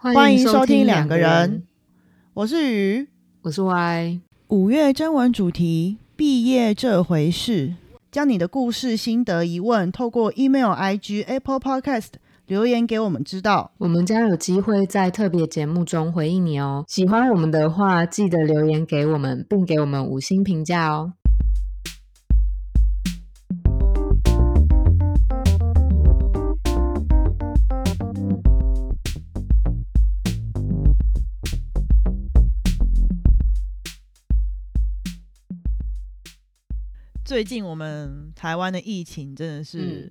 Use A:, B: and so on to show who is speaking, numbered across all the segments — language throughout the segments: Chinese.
A: 欢迎收听
B: 两
A: 两个人，，我是鱼。
B: 我是 Y。
A: 五月征文主题：毕业这回事。将你的故事、心得、疑问，透过 email、IG、Apple Podcast 留言给我们知道。
B: 我们将有机会在特别节目中回应你哦。喜欢我们的话，记得留言给我们，并给我们五星评价哦。
A: 最近我们台湾的疫情真的是，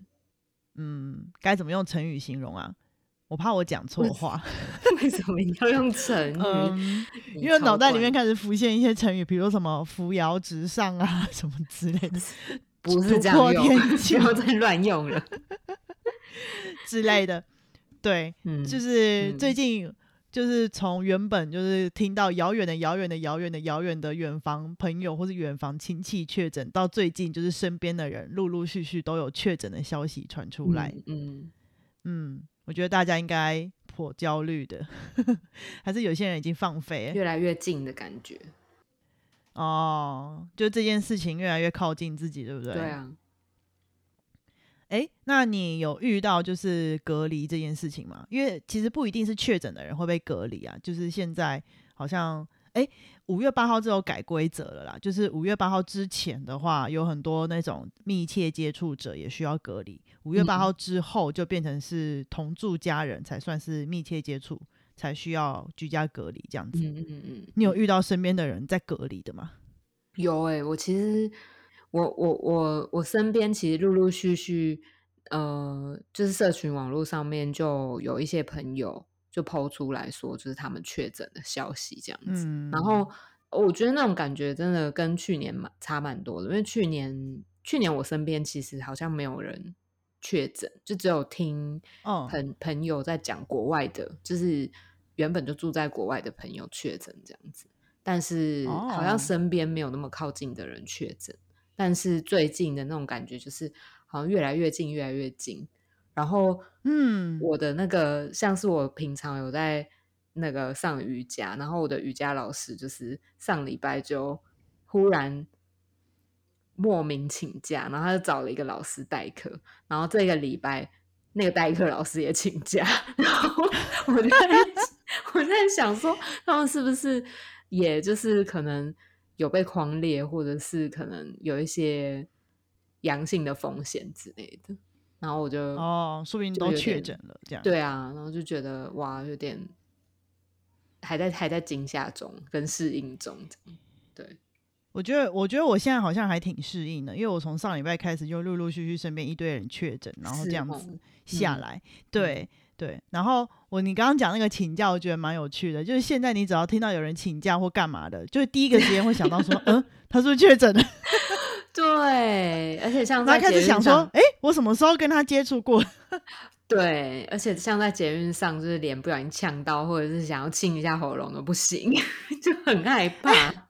A: 嗯，该怎么用成语形容啊？我怕我讲错话，
B: 为什么你要用成语？
A: 嗯，因为脑袋里面
B: 超
A: 开始浮现一些成语，比如说什么扶摇直上啊，什么之类的
B: 不是这
A: 突破
B: 样用，
A: 天际
B: 不要再乱用了。
A: 之类的。对，
B: 嗯，
A: 就是
B: 嗯
A: 最近，就是从原本就是听到遥远的、遥远的、遥远的、遥远的远房朋友或是远房亲戚确诊，到最近就是身边的人陆陆续续都有确诊的消息传出来。
B: 嗯，
A: 嗯，我觉得大家应该颇焦虑的，还是有些人已经放飞
B: 嗯，越来越近的感觉。
A: 哦，就这件事情越来越靠近自己，对不对？
B: 对。啊，
A: 哎，那你有遇到就是隔离这件事情吗？因为其实不一定是确诊的人会被隔离啊，就是现在好像哎，五月八号之后改规则了啦，就是五月八号之前的话，有很多那种密切接触者也需要隔离，五月八
B: 嗯
A: 号之后就变成是同住家人才算是密切接触，才需要居家隔离这样子。
B: 嗯嗯嗯，
A: 你有遇到身边的人在隔离的吗？
B: 有诶、我其实我我我我身边其实陆陆续续，呃，就是社群网络上面就有一些朋友就抛出来说，就是他们确诊的消息这样子。
A: 嗯，
B: 然后我觉得那种感觉真的跟去年蛮差蛮多的，因为去年去年我身边其实好像没有人确诊，就只有听
A: 哦。
B: 朋朋友在讲国外的，就是原本就住在国外的朋友确诊这样子，但是好
A: 哦。
B: 像身边没有那么靠近的人确诊，但是最近的那种感觉就是好像越来越近，越来越近，然后
A: 嗯。
B: 我的那个像是我平常有在那个上瑜伽，然后我的瑜伽老师就是上礼拜就忽然莫名请假，然后他就找了一个老师代课，然后这个礼拜那个代课老师也请假，然后我就在 我在想说，他们是不是也就是可能有被框列，或者是可能有一些阳性的风险之类的。然后我就
A: 哦，说不定都确诊了这样。
B: 对啊，然后就觉得哇，有点还在还在惊吓中跟适应中对，
A: 我觉得，我觉得我现在好像还挺适应的，因为我从上礼拜开始就陆陆续续身边一堆人确诊，然后这样子下
B: 嗯
A: 来，对对。然后我你刚刚讲那个请假，我觉得蛮有趣的，就是现在你只要听到有人请假或干嘛的，就是第一个时间会想到说，嗯，他是不是确诊了？
B: 对，而且像
A: 然后开始想说
B: 上，，
A: 哎，我什么时候跟他接触过？
B: 对，而且像在捷运上，就是脸不小心呛到，或者是想要清一下喉咙都不行，就很害怕。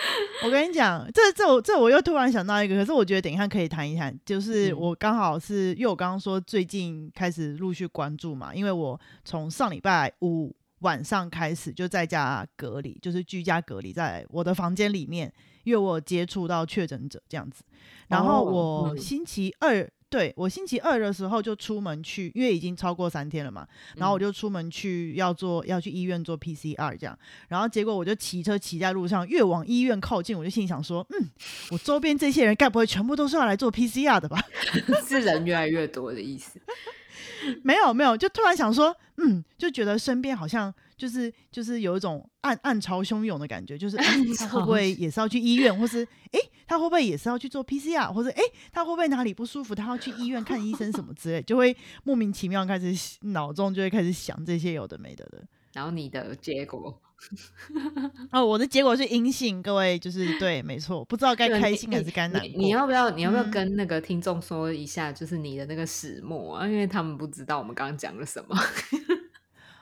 A: 我跟你讲，这这我这我又突然想到一个，可是我觉得等一下可以谈一谈，就是
B: 嗯
A: 我刚好是因为我刚刚说最近开始陆续关注嘛，因为我从上礼拜五晚上开始就在家隔离，就是居家隔离在我的房间里面，因为我有接触到确诊者这样子，然后
B: 哦
A: 我
B: 嗯
A: 星期二。对我星期二的时候就出门去，因为已经超过三天了嘛，然后我
B: 嗯
A: 就出门去要做要去医院做 PCR 这样，然后结果我就骑车骑在路上，越往医院靠近，我就心里想说，嗯，我周边这些人该不会全部都是要来做 PCR 的吧？
B: 是人越来越多的意思。
A: 没有没有，就突然想说，嗯，就觉得身边好像就是就是有一种暗暗潮汹涌的感觉，就是、诶他会不会也是要去医院，或是诶，他会不会也是要去做 PCR，或者哎，他会不会哪里不舒服，他要去医院看医生什么之类，就会莫名其妙开始脑中就会开始想这些有的没的的。
B: 然后你的结果，
A: 哦，我的结果是阴性，各位就是对，没错，不知道该开心还是该难过。
B: 你你要不要你要不要
A: 嗯
B: 跟那个听众说一下，就是你的那个始末啊？因为他们不知道我们刚刚讲了什么。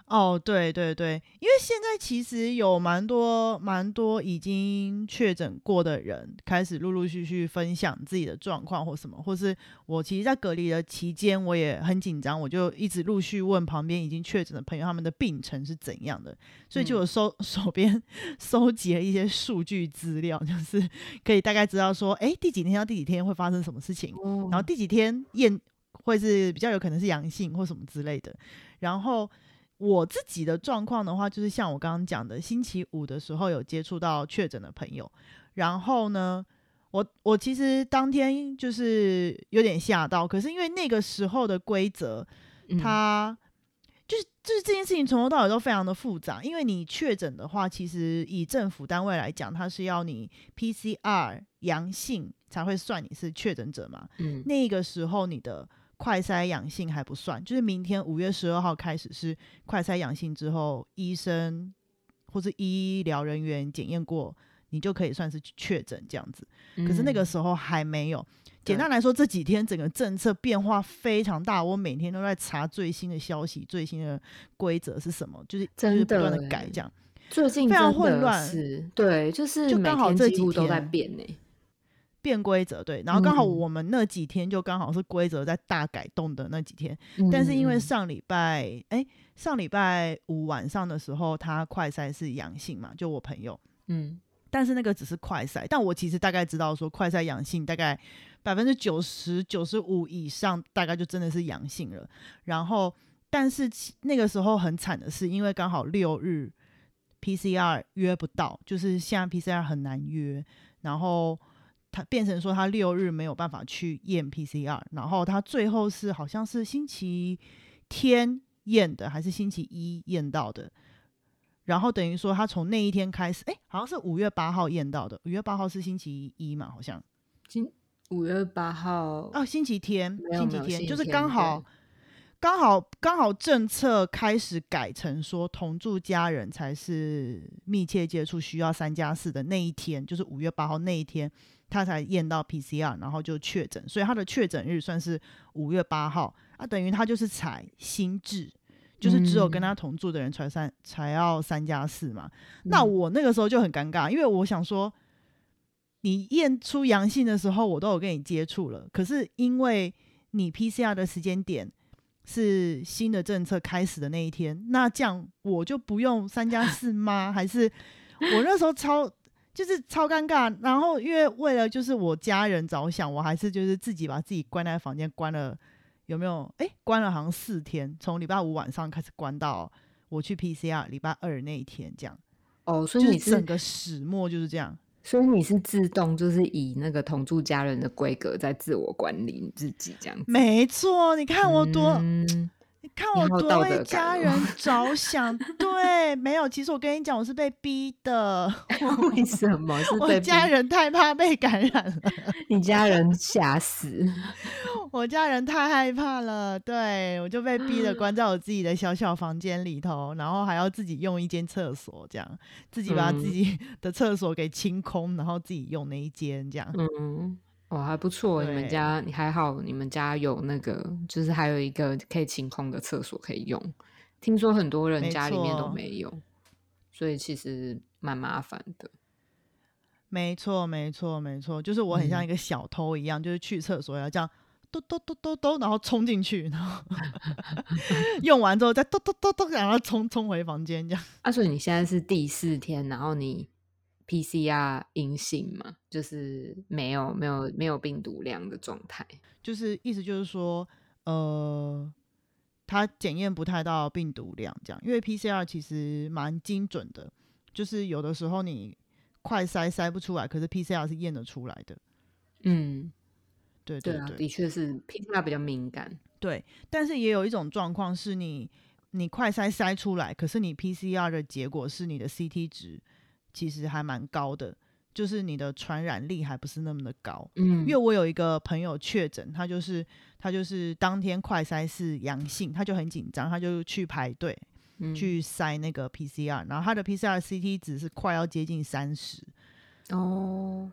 A: 哦，对对对，因为现在其实有蛮多蛮多已经确诊过的人，开始陆陆续续分享自己的状况或什么，或是我其实，在隔离的期间，我也很紧张，我就一直陆续问旁边已经确诊的朋友，他们的病程是怎样的，所以就有收 手边收集了一些数据资料，就是可以大概知道说，哎，第几天到第几天会发生什么事情，然后第几天验会是比较有可能是阳性或什么之类的，然后。我自己的状况的话，就是像我刚刚讲的，星期五的时候有接触到确诊的朋友，然后呢，我我其实当天就是有点吓到，可是因为那个时候的规则，它就是就是这件事情从头到尾都非常的复杂，因为你确诊的话，其实以政府单位来讲，它是要你 PCR 阳性才会算你是确诊者嘛，嗯，那个时候你的。快筛阳性还不算，就是明天五月十二号开始是快筛阳性之后，医生或者医疗人员检验过，你就可以算是确诊这样子。可是那个时候还没有。简单来说，这几天整个政策变化非常大，我每天都在查最新的消息，最新的规则是什么，就是就是不断的改这样。
B: 最近
A: 非常混乱，
B: 是对，就是
A: 就刚好这几天
B: 都在变呢。
A: 变规则对，然后刚好我们那几天就刚好是规则在大改动的那几天，但是因为上礼拜哎上礼拜五晚上的时候，他快筛是阳性嘛，就我朋友，嗯，但是那个只是快筛，但我其实大概知道说快筛阳性大概百分之九十九十五以上，大概就真的是阳性了。然后，但是那个时候很惨的是，因为刚好六日 PCR 约不到，就是现在 PCR 很难约，然后。他变成说他六日没有办法去验 PCR，然后他最后是好像是星期天验的，还是星期一验到的，然后等于说他从那一天开始，哎，好像是五月八号验到的，五月八号是星期一嘛，好像，
B: 今五月八号
A: 哦，星期天，星期
B: 天
A: 就是刚好。刚好刚好政策开始改成说同住家人才是密切接触需要三加四的那一天，就是五月八号那一天，他才验到 PCR，然后就确诊，所以他的确诊日算是五月八号，啊，等于他就是采新制，就是只有跟他同住的人才三才要三加四嘛。那我那个时候就很尴尬，因为我想说，你验出阳性的时候，我都有跟你接触了，可是因为你 PCR 的时间点。是新的政策开始的那一天，那这样我就不用三加四吗？还是我那时候超就是超尴尬？然后因为为了就是我家人着想，我还是就是自己把自己关在房间关了，有没有？哎，关了好像四天，从礼拜五晚上开始关到我去 PCR 礼拜二那一天，这样。
B: 哦，所以你
A: 整个始末就是这样。
B: 所以你是自动就是以那个同住家人的规格在自我管理你自己这样子，
A: 没错。你看我多，你看我多为家人 着想。对，没有。其实我跟你讲，我是被逼的。
B: 为什么？
A: 我家人太怕被感染了。
B: 你家人吓死。
A: 我家人太害怕了，对我就被逼的关在我自己的小小房间里头，然后还要自己用一间厕所，这样自己把自己的厕所给清空，然后自己用那一间这样。
B: 嗯，哦，还不错，你们家你还好，你们家有那个，就是还有一个可以清空的厕所可以用。听说很多人家里面都没有，所以其实蛮麻烦的。
A: 没错，没错，没错，就是我很像一个小偷一样，就是去厕所要这样。咚咚咚咚咚，然后冲进去，然后 用完之后再咚咚咚咚，然后冲冲回房间这样。
B: 啊，所以你现在是第四天，然后你 PCR 阴性嘛？就是没有没有没有病毒量的状态，
A: 就是意思就是说，呃，它检验不太到病毒量这样，因为 PCR 其实蛮精准的，就是有的时候你快筛筛不出来，可是 PCR 是验得出来的。嗯。对对对，
B: 的确是 PCR 比较敏感。
A: 对，但是也有一种状况是你你快筛筛出来，可是你 PCR 的结果是你的 CT 值其实还蛮高的，就是你的传染力还不是那么的高。嗯，因为我有一个朋友确诊，他就是他就是当天快筛是阳性，他就很紧张，他就去排队去筛那个 PCR，然后他的 PCR CT 值是快要接近三十。哦，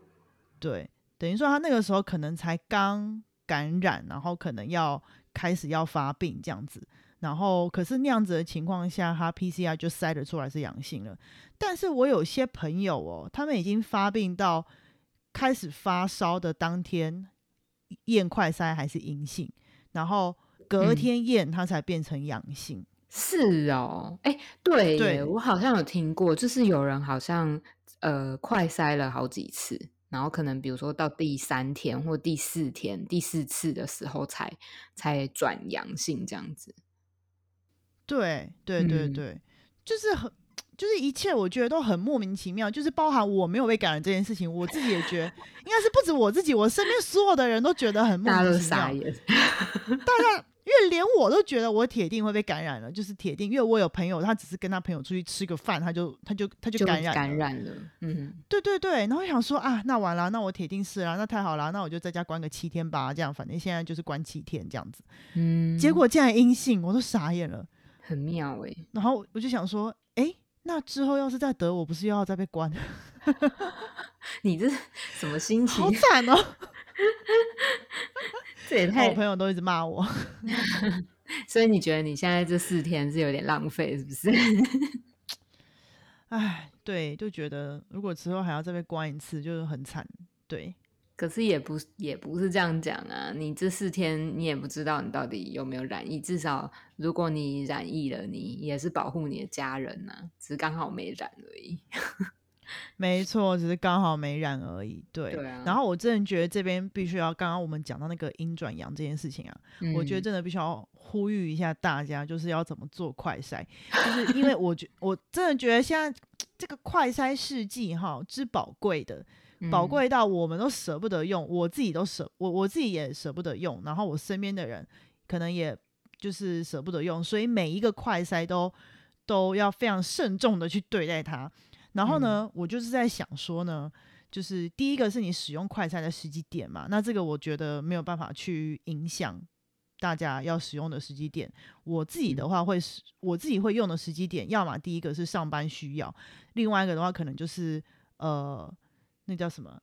A: 对。等于说他那个时候可能才刚感染，然后可能要开始要发病这样子，然后可是那样子的情况下，他 PCR 就筛得出来是阳性了。但是我有些朋友哦，他们已经发病到开始发烧的当天验快筛还是阴性，然后隔
B: 嗯
A: 天验他才变成阳性。
B: 是哦，哎，对，
A: 对
B: 我好像有听过，就是有人好像呃快筛了好几次，然后可能比如说到第三天或第四天、第四次的时候才才转阳性这样子。
A: 对对对
B: 嗯
A: 对，就是很。就是一切，我觉得都很莫名其妙。就是包含我没有被感染这件事情，我自己也觉得，应该是不止我自己，我身边所有的人都觉得很莫名其妙。
B: 大家，
A: 因为连我都觉得我铁定会被感染了，就是铁定。因为我有朋友，他只是跟他朋友出去吃个饭，他就他就他就
B: 就
A: 感染了。
B: 感染了。嗯，
A: 对对对，然后想说啊，那完了，那我铁定是啦，那太好了，那我就在家关个七天吧，这样反正现在就是关七天这样子。
B: 嗯，
A: 结果竟然阴性，我都傻眼了。
B: 很妙哎、
A: 然后我就想说，哎，那之后要是再得，我不是又要再被关？
B: 你这什么心情
A: 好？惨哦！
B: 这也 太
A: 我……朋友都一直骂我。
B: 所以你觉得你现在这四天是有点浪费，是不是？
A: 哎，对，就觉得如果之后还要再被关一次，就是很惨。对，
B: 可是也不也不是这样讲啊，你这四天你也不知道你到底有没有染疫，至少如果你染疫了，你也是保护你的家人呐、只是刚好没染而已。
A: 没错，只是刚好没染而已。对，
B: 对啊
A: 然后我真的觉得这边必须要，刚刚我们讲到那个阴转阳这件事情啊，我觉得
B: 嗯
A: 真的必须要呼吁一下大家，就是要怎么做快筛，就是因为我觉我真的觉得现在这个快筛试剂哈之宝贵的，宝
B: 嗯
A: 贵到我们都舍不得用，我自己都舍我我自己也舍不得用，然后我身边的人可能也就是舍不得用，所以每一个快塞都都要非常慎重的去对待它。然后呢，我就是在想说呢，就是第一个是你使用快筛的时机点嘛，那这个我觉得没有办法去影响大家要使用的时机点。我自己的话会是，我自己会用的时机点，要么第一个是上班需要，另外一个的话可能就是呃，那叫什么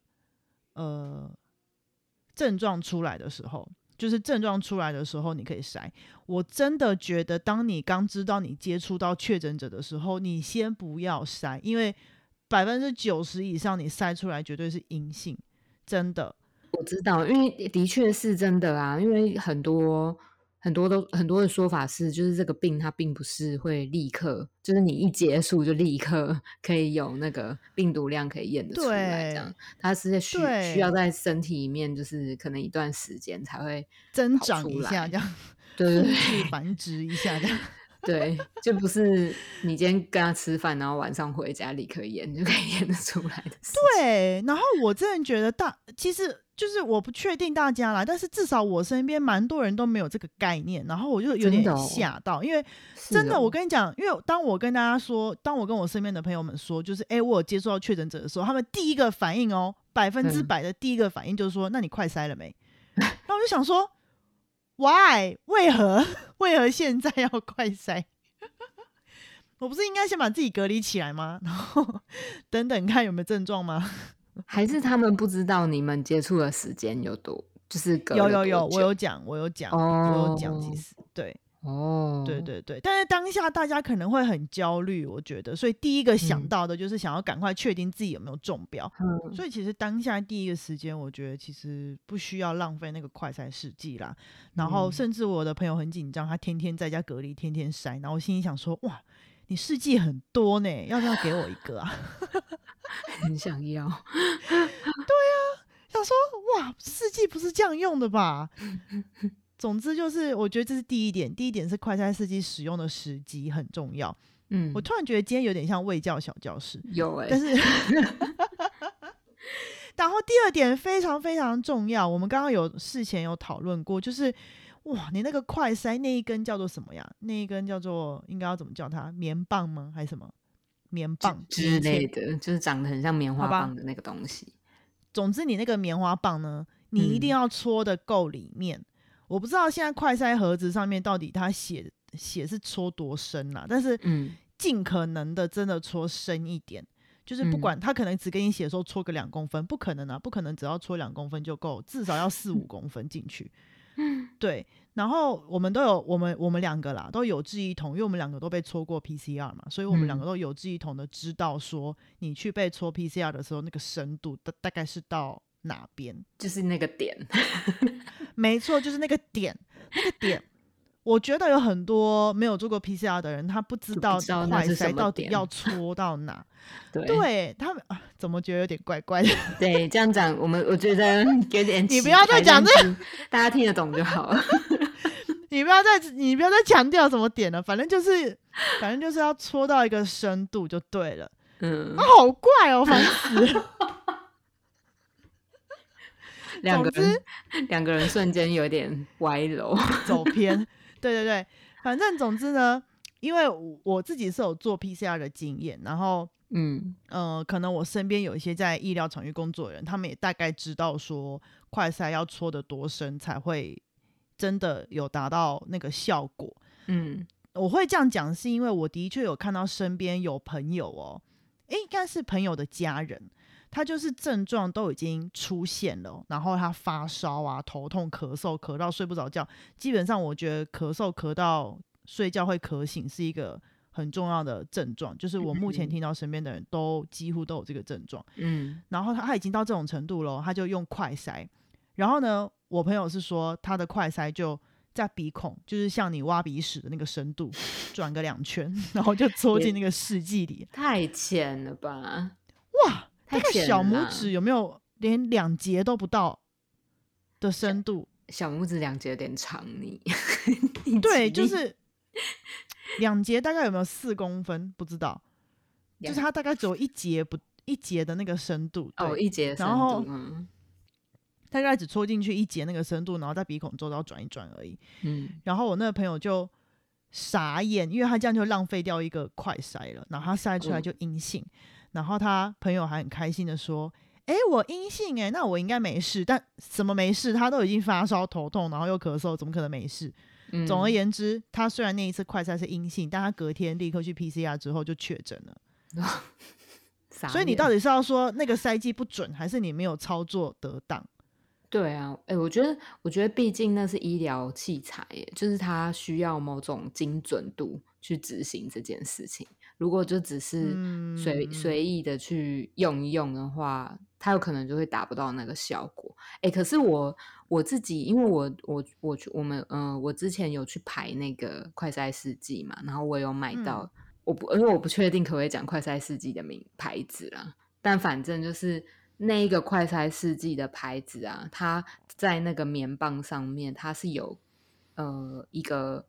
A: 呃，症状出来的时候。就是症状出来的时候，你可以筛。我真的觉得，当你刚知道你接触到确诊者的时候，你先不要筛，因为百分之九十以上你筛出来绝对是阴性，真的。
B: 我知道，因为的确是真的啊，因为很多很多都很多的说法是，就是这个病它并不是会立刻，就是你一结束就立刻 可以有那个病毒量可以验得出来，这样它是需需要在身体里面，就是可能一段时间才会
A: 增长一下，
B: 来
A: 这样
B: 对对 对
A: 繁殖一下，这样。
B: 对，就不是你今天跟他吃饭，然后晚上回家立刻演就可以演得出来的。
A: 对，然后我真的觉得大，其实就是我不确定大家啦，但是至少我身边蛮多人都没有这个概念，然后我就有点吓到，因为真的，
B: 哦
A: 我跟你讲，因为当我跟大家说，当我跟我身边的朋友们说，就是哎，我有接触到确诊者的时候，他们第一个反应哦，百分之
B: 嗯
A: 百的第一个反应就是说，那你快塞了没？然后我就想说，why？为何？为何现在要快筛？我不是应该先把自己隔离起来吗？然后等等看有没有症状吗？
B: 还是他们不知道你们接触的时间有多，就是隔
A: 有有有，我有讲，我有讲，我有讲，其
B: 哦
A: 实对。
B: 哦，
A: 对对对，但是当下大家可能会很焦虑，我觉得，所以第一个想
B: 嗯
A: 到的就是想要赶快确定自己有没有中标。
B: 嗯，
A: 所以其实当下第一个时间，我觉得其实不需要浪费那个快筛试剂啦。然后
B: 嗯
A: 甚至我的朋友很紧张，他天天在家隔离，天天筛。然后我心里想说，哇，你试剂很多呢，要不要给我一个啊？
B: 很想要，对啊
A: 想说，哇，试剂不是这样用的吧？总之就是，我觉得这是第一点。第一点是快餐司机使用的时机很重要。
B: 嗯
A: 我，突然觉得今天有点像卫教小教室，
B: 有哎、
A: 但是，然后第二点非常非常重要，我们刚刚有事前有讨论过，就是哇，你那个快塞那一根叫做什么呀？那一根叫做应该要怎么叫它？棉棒吗？还是什么？棉棒
B: 之类的，就是长得很像棉花棒的那个东西。
A: 总之，你那个棉花棒呢，你一定
B: 嗯
A: 要戳的够里面。我不知道现在快筛盒子上面到底它写写是戳多深啦，但是
B: 嗯
A: 尽可能的真的戳深一点。就是不
B: 嗯
A: 管他可能只给你写说戳个两公分，不可能啊，不可能只要戳两公分就够，至少要四五公分进去。对，然后我们都有我们我们两个啦，都有志一同，因为我们两个都被戳过 PCR 嘛，所以我们两个
B: 嗯
A: 都有志一同的知道说，你去被戳 PCR 的时候，那个深度大大概是到哪边。
B: 就是那个点，
A: 没错，就是那个点，那个点。我觉得有很多没有做过 PCR 的人，他不知道
B: 知道那
A: 快
B: 是什么
A: 筛到底要戳到哪。
B: 对
A: 对他们、啊，怎么觉得有点怪怪的？
B: 对，这样讲我们我觉得有点
A: 你不要再
B: 怪
A: 讲
B: 这 大家听得懂就好了。
A: 你不要再你不要再强调什么点了，反正就是反正就是要戳到一个深度就对了。
B: 嗯
A: 啊，，好怪哦，烦死了！
B: 两个
A: 总
B: 人两个人瞬间有点歪楼。
A: 走偏。对对对，反正总之呢，因为我我自己是有做 PCR 的经验，然后
B: 嗯
A: 呃，可能我身边有一些在医疗场域工作的人，他们也大概知道说快筛要戳的多深才会真的有达到那个效果。
B: 嗯
A: 我会这样讲，是因为我的确有看到身边有朋友哦，诶，应该是朋友的家人，他就是症状都已经出现了，然后他发烧啊、头痛、咳嗽，咳到睡不着觉。基本上，我觉得咳嗽咳到睡觉会咳醒是一个很重要的症状，就是我目前
B: 嗯
A: 听到身边的人都几乎都有这个症状。
B: 嗯
A: 然后他他已经到这种程度了，他就用快塞。然后呢，我朋友是说他的快塞就在鼻孔，就是像你挖鼻屎的那个深度，转个两圈，然后就 戳进那个试剂里。
B: 太浅了吧？
A: 那个小拇指有没有连两节都不到的深度？
B: 小拇指两节有点长，你你
A: 对，就是 两节，大概有没有四公分？不知道，就是
B: 两
A: 它大概只有一节不一节的那个深度。对，
B: 哦一节
A: 然后大概只戳进去一节那个深度，然后在鼻孔周遭转一转而已。
B: 嗯
A: 然后我那个朋友就傻眼，因为他这样就浪费掉一个快筛了，然后他筛出来
B: 嗯
A: 就阴性，然后他朋友还很开心的说：“哎，我阴性哎，那我应该没事。”但什么没事？他都已经发烧、头痛，然后又咳嗽，怎么可能没事？
B: 嗯，
A: 总而言之，他虽然那一次快筛是阴性，但他隔天立刻去 PCR 之后就确诊了。所以你到底是要说那个筛剂不准，还是你没有操作得当？
B: 对啊，哎、我觉得，我觉得毕竟那是医疗器材耶，就是它需要某种精准度去执行这件事情。如果就只是随、
A: 嗯
B: 随意的去用一用的话，它有可能就会达不到那个效果。哎、可是我我自己，因为我我我去我们嗯、呃，我之前有去排那个快筛试剂嘛，然后我有买到，我不因为我不确定可不可以讲快筛试剂的名牌子啦，但反正就是那一个快筛试剂的牌子啊，它在那个棉棒上面，它是有呃一个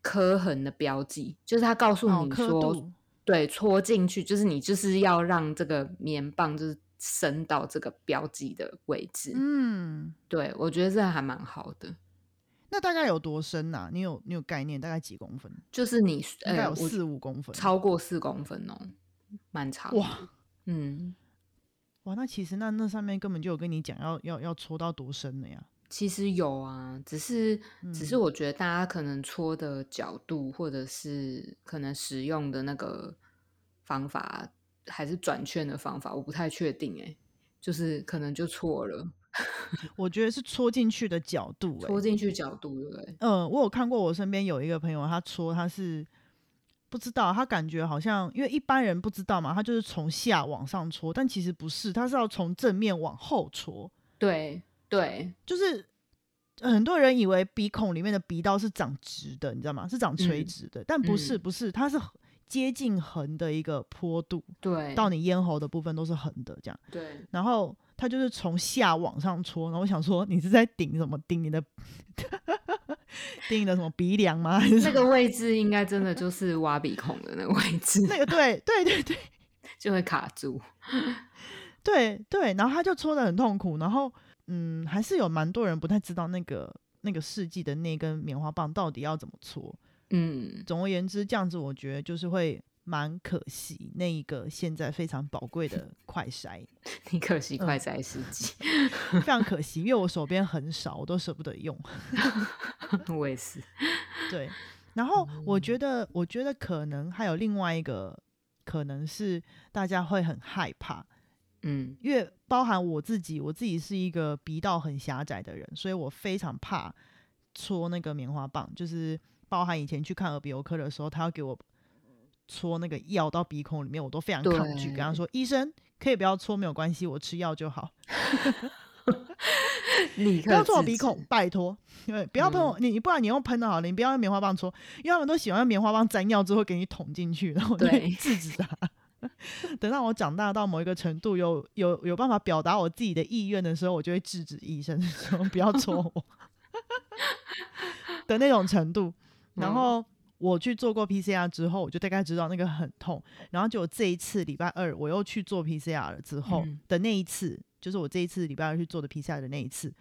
B: 刻痕的标记，就是它告诉你说，
A: 度
B: 对，戳进去就是你就是要让这个棉棒就是伸到这个标记的位置。
A: 嗯，
B: 对我觉得这还蛮好的，
A: 那大概有多深呐、你有你有概念？大概几公分？
B: 就是你
A: 应该
B: 呃我
A: 有四五公分。
B: 超过四公分哦，蛮长。
A: 哇
B: 嗯，
A: 哇，那其实那那上面根本就有跟你讲要要要戳到多深的呀。
B: 其实有啊，只是只是
A: 嗯
B: 我觉得大家可能戳的角度，或者是可能使用的那个方法，还是转圈的方法，我不太确定哎、就是可能就错了，
A: 我觉得是戳进去的角度、欸，
B: 戳进去角度对不对？
A: 嗯，我有看过，我身边有一个朋友，他戳他是不知道，他感觉好像因为一般人不知道嘛，他就是从下往上戳，但其实不是，他是要从正面往后戳，
B: 对对，
A: 就是很多人以为鼻孔里面的鼻道是长直的，你知道吗？是长垂
B: 嗯
A: 直的，但不是，
B: 嗯
A: 不是，它是接近横的一个坡度，
B: 对，
A: 到你咽喉的部分都是横的这样。
B: 对，
A: 然后他就是从下往上戳，然后我想说你是在顶什么？顶你的 顶你的什么鼻梁吗？
B: 那个位置应该真的就是挖鼻孔的那个位置，
A: 那个对对对对
B: 就会卡住。
A: 对对，然后他就搓的很痛苦，然后嗯，还是有蛮多人不太知道那个那个世纪的那根棉花棒到底要怎么搓。
B: 嗯，
A: 总而言之，这样子我觉得就是会蛮可惜那一个现在非常宝贵的 快筛，
B: 你可惜快
A: 嗯
B: 筛试剂，
A: 非常可惜，因为我手边很少，我都舍不得用。
B: 我也是。
A: 对，然后我觉得，我觉得可能还有另外一个可能是大家会很害怕，
B: 嗯
A: 因为包含我自己，我自己是一个鼻道很狭窄的人，所以我非常怕戳那个棉花棒，就是包含以前去看耳鼻喉科的时候，他要给我戳那个药到鼻孔里面，我都非常抗拒，跟他说医生可以不要戳，没有关系，我吃药就好。
B: 立刻
A: 不要戳我鼻孔，拜托，因为不要喷我，你你不然你用喷的好了，你不要用棉花棒戳，因为他们都喜欢用棉花棒沾药之后给你捅进去，然后
B: 对
A: 制止他。等到我长大到某一个程度，有有有办法表达我自己的意愿的时候，我就会制止医生说不要戳我 的那种程度。然
B: 嗯
A: 后我去做过 PCR 之后，我就大概知道那个很痛。然后就这一次礼拜二我又去做 PCR 了之后
B: 嗯
A: 的那一次，就是我这一次礼拜二去做的 PCR 的那一次，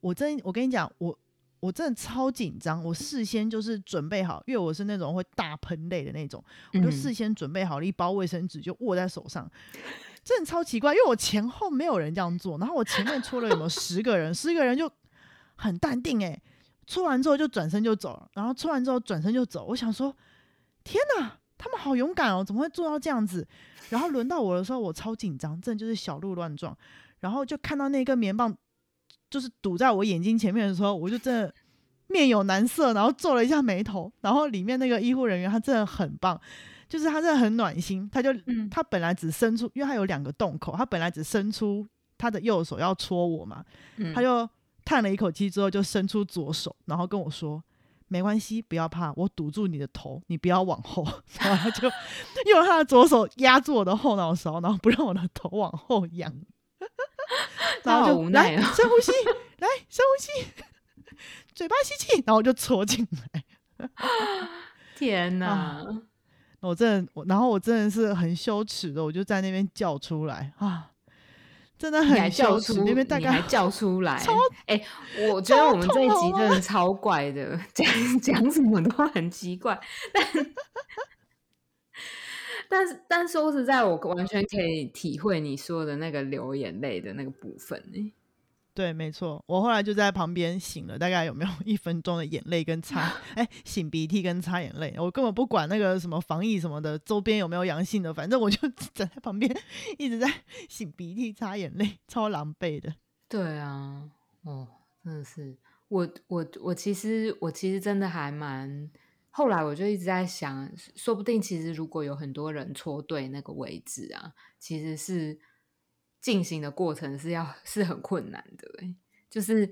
A: 我真我跟你讲，我我真的超紧张，我事先就是准备好，因为我是那种会大喷泪的那种，我就
B: 嗯
A: 事先准备好了一包卫生纸，就握在手上。真的超奇怪，因为我前后没有人这样做，然后我前面出了有没有十个人，十个人就很淡定诶、戳完之后就转身就走了，然后戳完之后转身就走。我想说，天哪，他们好勇敢哦，怎么会做到这样子？然后轮到我的时候，我超紧张，真的就是小鹿乱撞。然后就看到那根棉棒就是堵在我眼睛前面的时候，我就真的面有难色，然后皱了一下眉头。然后里面那个医护人员他真的很棒，就是他真的很暖心，他就
B: 嗯
A: 他本来只伸出，因为他有两个洞口，他本来只伸出他的右手要戳我嘛，
B: 嗯
A: 他就叹了一口气之后，就伸出左手，然后跟我说：“没关系，不要怕，我堵住你的头，你不要往后。”然后他就 用他的左手压住我的后脑勺，然后不让我的头往后仰。然后就来
B: 无奈哦
A: 深呼吸，来深呼吸，嘴巴吸气，然后我就戳进来。
B: 天哪
A: 啊！我真的，我然后我真的是很羞耻的，我就在那边叫出来啊，真的
B: 还
A: 很
B: 叫
A: 羞耻。
B: 出，你还叫出来
A: 超，
B: 哎、我觉得我们这一集真的超怪的，讲 讲什么都很奇怪，但但是但说实在，我完全可以体会你说的那个流眼泪的那个部分呢、
A: 对，没错，我后来就在旁边醒了大概有没有 一分钟的眼泪跟擦，哎，擤鼻涕跟擦眼泪，我根本不管那个什么防疫什么的，周边有没有阳性的，反正我就 站在旁边一直在擤鼻涕、擦眼泪，超狼狈的。
B: 对啊，哦，真的是我我我其实我其实真的还蛮，后来我就一直在想，说不定其实如果有很多人戳对那个位置啊，其实是进行的过程是要是很困难的欸，就是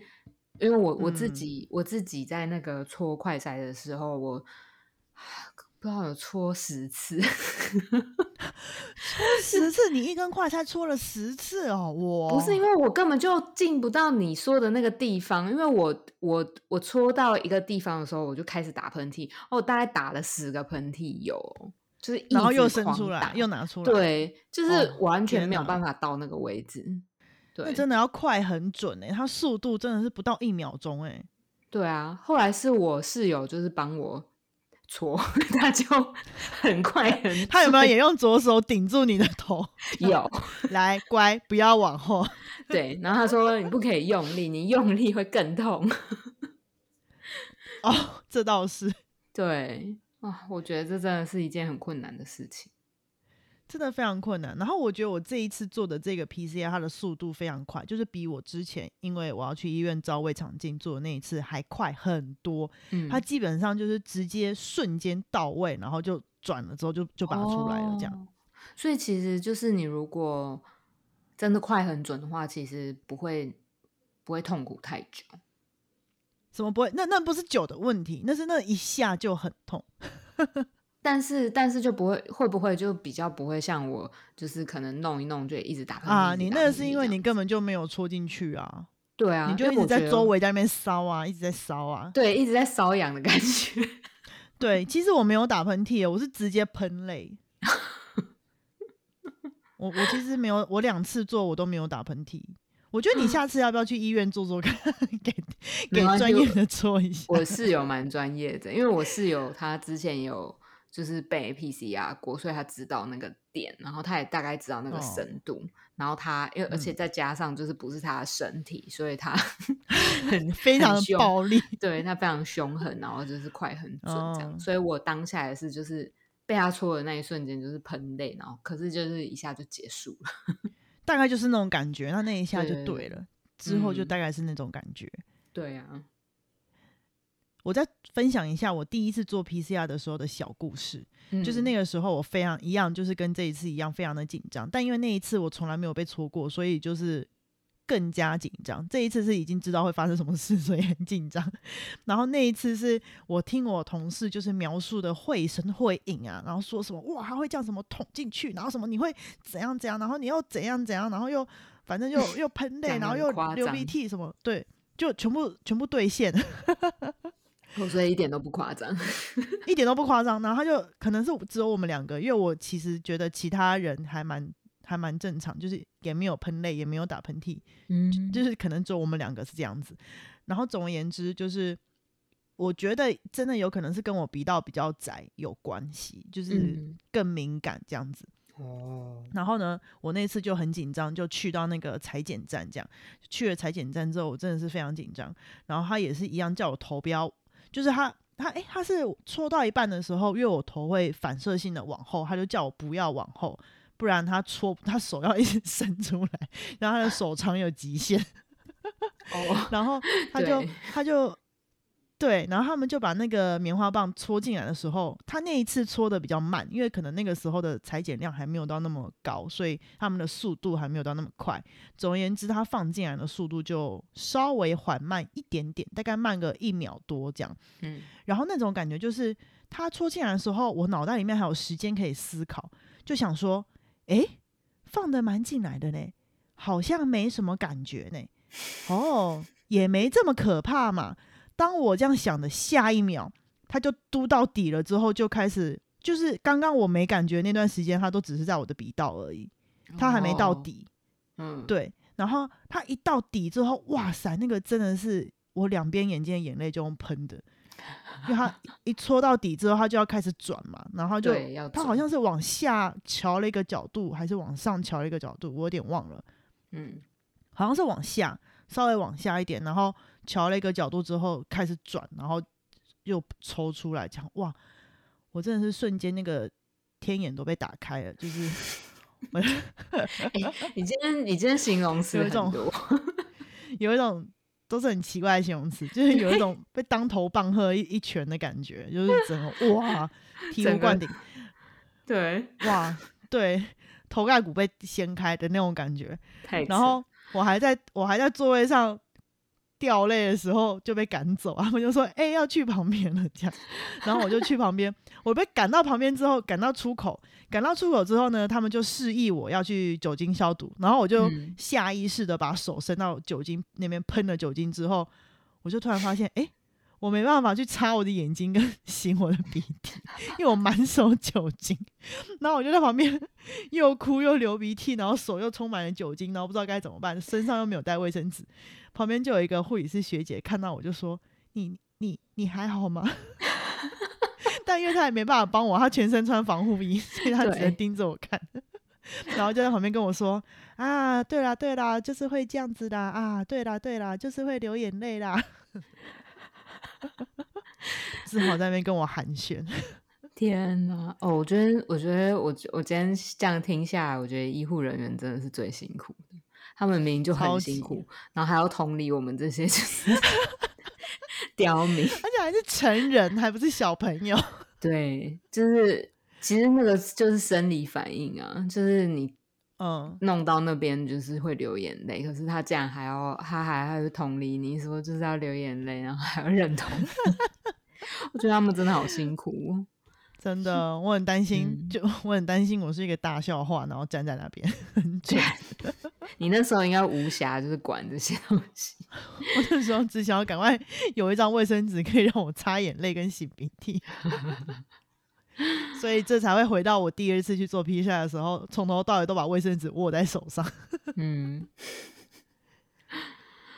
B: 因为我我自
A: 嗯。
B: 己、我自己在那个搓快筛的时候，我不知道有搓十次。
A: 搓十次，你一根快才戳了十次哦，我
B: 不是因为我根本就进不到你说的那个地方，因为我我我搓到一个地方的时候，我就开始打喷嚏，哦，大概打了十个喷嚏有，就是
A: 然后又伸出来，又拿出来，，
B: 对，就是
A: 哦
B: 完全没有办法到那个位置，对，
A: 那真的要快很准哎、它速度真的是不到一秒钟哎、
B: 对啊。后来是我室友就是帮我搓，他就很快很
A: 他有没有也用左手顶住你的头？
B: 有？
A: 来，乖，不要往后。
B: 对，然后他说你不可以用力，你用力会更痛。
A: 哦，这倒是
B: 对啊，我觉得这真的是一件很困难的事情。
A: 真的非常困难。然后我觉得我这一次做的这个 PCR，它的速度非常快，就是比我之前因为我要去医院照胃肠镜做的那一次还快很多。
B: 嗯，
A: 它基本上就是直接瞬间到位，然后就转了之后就就拔出来了，这样。
B: 哦所以其实就是你如果真的快很准的话，其实不会不会痛苦太久。
A: 怎么不会？那那不是酒的问题，那是那一下就很痛。
B: 但是但是就不会会不会就比较不会像我，就是可能弄一弄就一直打喷嚏
A: 啊，你那个是因为你根本就没有戳进去啊，
B: 对啊，
A: 你就一直在周围在那边烧啊，一直在烧啊。
B: 对一直在瘙痒的感觉。
A: 对，其实我没有打喷嚏，我是直接喷泪。我我其实没有，我两次做我都没有打喷嚏。我觉得你下次要不要去医院做做看，给给专业的做一下。
B: 我室友蛮专业的，因为我室友他之前有就是被 PCR 过，所以他知道那个点，然后他也大概知道那个
A: 哦
B: 深度，然后他因为而且
A: 嗯
B: 再加上就是不是他的身体，所以他很
A: 非常的暴力。
B: 对他非常凶狠，然后就是快很准这样，
A: 哦
B: 所以我当下也是就是被他戳的那一瞬间就是喷泪，然后可是就是一下就结束了。
A: 大概就是那种感觉，那那一下就
B: 对
A: 对了，之后就
B: 嗯
A: 大概是那种感觉。
B: 对啊，
A: 我再分享一下我第一次做 PCR 的时候的小故事，就是那
B: 个
A: 个时候我非常一样，就是跟这一次一样，非常的紧张。但因为那一次我从来没有被戳过，所以就是更加紧张。这一次是已经知道会发生什么事，所以很紧张。然后那一次是我听我同事就是描述的绘声绘影啊，然后说什么哇，他会这样什么捅进去，然后什么你会怎样怎样，然后你又怎样怎样，然后又反正又 又喷泪，然后又流鼻涕什么，对，就全部全部兑现。
B: 我所以一点都不夸张。
A: 一点都不夸张。然后他就可能是只有我们两个，因为我其实觉得其他人还蛮还蛮正常，就是也没有喷泪，也没有打喷嚏，
B: 嗯
A: 就是可能只有我们两个是这样子。然后总而言之，就是我觉得真的有可能是跟我鼻道比较窄有关系，就是
B: 嗯
A: 更敏感这样子。
B: 哦，
A: 然后呢，我那次就很紧张，就去到那个裁剪站，这样去了裁剪站之后，我真的是非常紧张。然后他也是一样叫我投标，就是他他诶，他是戳到一半的时候，因为我头会反射性的往后，他就叫我不要往后，不然他搓他手要一直伸出来，然后他的手长有极限，
B: 哦，
A: 然后他就他就对，然后他们就把那个棉花棒戳进来的时候，他那一次戳的比较慢，因为可能那个时候的裁剪量还没有到那么高，所以他们的速度还没有到那么快。总而言之，他放进来的速度就稍微缓慢一点点，大概慢个一秒多这样。
B: 嗯
A: 然后那种感觉就是他戳进来的时候，我脑袋里面还有时间可以思考，就想说，诶，放的蛮进来的呢，好像没什么感觉呢。哦，也没这么可怕嘛。当我这样想的下一秒，他就嘟到底了之后，就开始就是刚刚我没感觉那段时间，他都只是在我的鼻道而已，他还没到
B: 哦，
A: 底。
B: 嗯，
A: 对，然后他一到底之后，哇塞，那个真的是我两边眼睛的眼泪就用喷的，因为他一戳到底之后，他就要开始转嘛，然后就他好像是往下瞧了一个角度，还是往上瞧了一个角度，我有点忘了，
B: 嗯。
A: 好像是往下，稍微往下一点，然后瞧了一个角度之后开始转，然后又抽出来，这样哇，我真的是瞬间那个天眼都被打开了，就是
B: 你今天你今天形容词很
A: 有一种
B: 多，
A: 有一种都是很奇怪的形容词，就是有一种被当头棒喝一一拳的感觉，就是整个哇醍 醐灌顶，
B: 对，
A: 哇，对，头盖骨被掀开的那种感觉。然后我还在我还在座位上掉泪的时候就被赶走，他们就说：“哎、要去旁边了。”这样，然后我就去旁边，我被赶到旁边之后，赶到出口，赶到出口之后呢，他们就示意我要去酒精消毒，然后我就
B: 嗯
A: 下意识的把手伸到酒精那边喷了酒精之后，我就突然发现，哎、我没办法去擦我的眼睛跟擤我的鼻涕，因为我满手酒精，然后我就在旁边 又哭又流鼻涕，然后手又充满了酒精，然后不知道该怎么办，身上又没有带卫生纸。旁边就有一个护理师学姐看到我就说：“你你你还好吗？”但因为她也没办法帮我，她全身穿防护衣，所以她只能盯着我看。然后就在旁边跟我说：“啊，对啦对啦，就是会这样子的，啊，对啦对啦，就是会流眼泪啦。” 只好在那边跟我寒暄。
B: 天呐，哦，我觉得，我觉得我，我今天这样听下来，我觉得医护人员真的是最辛苦的。他们明明就很辛苦，然后还要同理我们这些就是 刁民。
A: 而且还是成人，还不是小朋友。
B: 对，就是其实那个就是生理反应啊，就是你
A: 嗯，
B: 弄到那边就是会流眼泪，可是他竟然还要，他还还是同理你说就是要流眼泪，然后还要认同。我觉得他们真的好辛苦哦。
A: 真的，我很担心，
B: 嗯
A: 就我很担心我是一个大笑话，然后站在那边很准。
B: 你那时候应该无暇就是管这些东西。
A: 我那时候只想要赶快有一张卫生纸可以让我擦眼泪跟擤鼻涕，所以这才会回到我第二次去做披萨的时候，从头到尾都把卫生纸握在手上，
B: 嗯，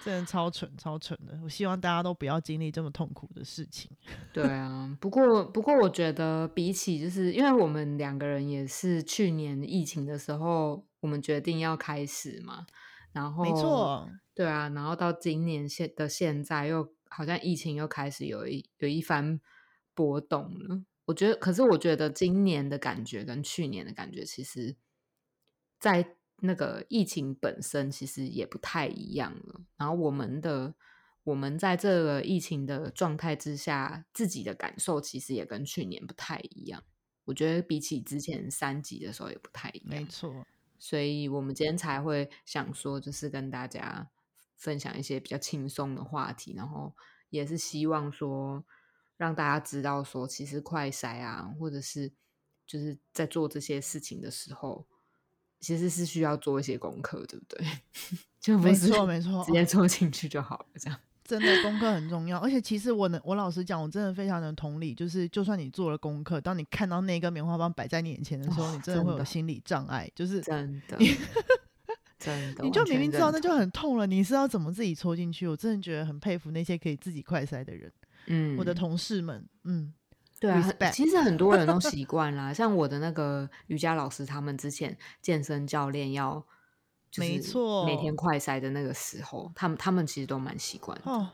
A: 真的超蠢超蠢的。我希望大家都不要经历这么痛苦的事情。
B: 对啊。不过，不过我觉得比起就是因为我们两个人也是去年疫情的时候，我们决定要开始嘛，然后
A: 没错，
B: 对啊，然后到今年现的现在，又好像疫情又开始有一有一番波动了。我觉得，可是我觉得今年的感觉跟去年的感觉，其实在那个疫情本身其实也不太一样了。然后我们的我们在这个疫情的状态之下，自己的感受其实也跟去年不太一样。我觉得比起之前三级的时候也不太一样。
A: 没错，
B: 所以我们今天才会想说，就是跟大家分享一些比较轻松的话题，然后也是希望说让大家知道说，其实快筛啊，或者是就是在做这些事情的时候，其实是需要做一些功课，对不对？就不
A: 没
B: 是
A: 错没错
B: 直接抽进去就好了，这样。
A: 真的功课很重要，而且其实我能，我老实讲，我真的非常能同理，就是就算你做了功课，当你看到那根棉花棒摆在你眼前的时候，
B: 哦
A: 你真的会有心理障碍，就是
B: 真的，真的，
A: 你就明明知道那就很痛了，你是要怎么自己戳进去？我真的觉得很佩服那些可以自己快塞的人，
B: 嗯，
A: 我的同事们，嗯，
B: 对啊，其实很多人都习惯啦，像我的那个瑜伽老师，他们之前健身教练要，
A: 没错
B: 每天快塞的那个时候，他们他们其实都蛮习惯的。
A: 哦，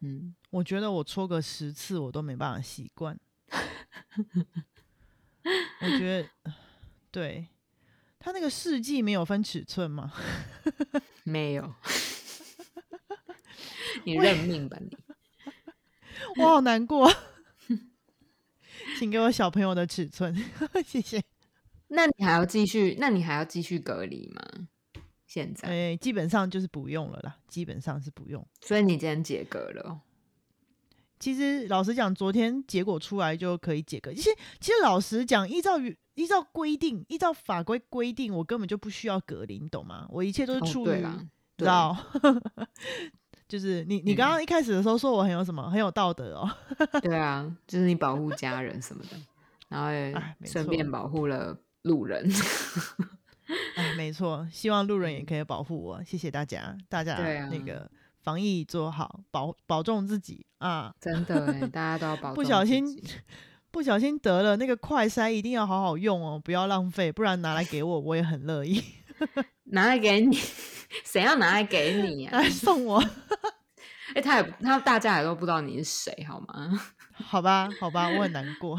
B: 嗯，
A: 我觉得我搓个十次我都没办法习惯，我觉得对。他那个试剂没有分尺寸吗？
B: 没有，你认命吧你。
A: 我好难过，请给我小朋友的尺寸，谢谢。
B: 那你还要继续？那你还要继续隔离吗？现在，
A: 哎、基本上就是不用了啦，基本上是不用。
B: 所以你今天解隔了哦。
A: 其实老实讲，昨天结果出来就可以解隔。其实，其实老实讲，依照于依照规定，依照法规规定，我根本就不需要隔离，你懂吗？我一切都是
B: 哦
A: 出于、
B: 对啦
A: 知道，就是你你刚
B: 嗯
A: 刚一开始的时候说我很有什么很有道德哦，
B: 对啊，就是你保护家人什么的，然后顺便保护了路人。
A: 哎，没错，希望路人也可以保护我，谢谢大家，大家那个防疫做好，保保重自己啊。
B: 真的哎，大家都要保重
A: 不小心 不小心得了那个快筛，一定要好好用哦，不要浪费，不然拿来给我，我也很乐意。
B: 拿来给你，谁要拿来给你
A: 来送我，
B: 哎、他也他大家也都不知道你是谁，好吗？
A: 好吧，好吧，我很难过。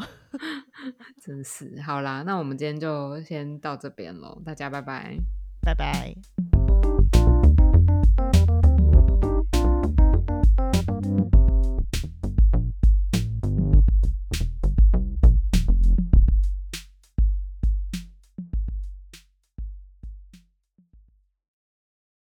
B: 真是，好啦，那我们今天就先到这边喽，大家拜拜。
A: 拜拜。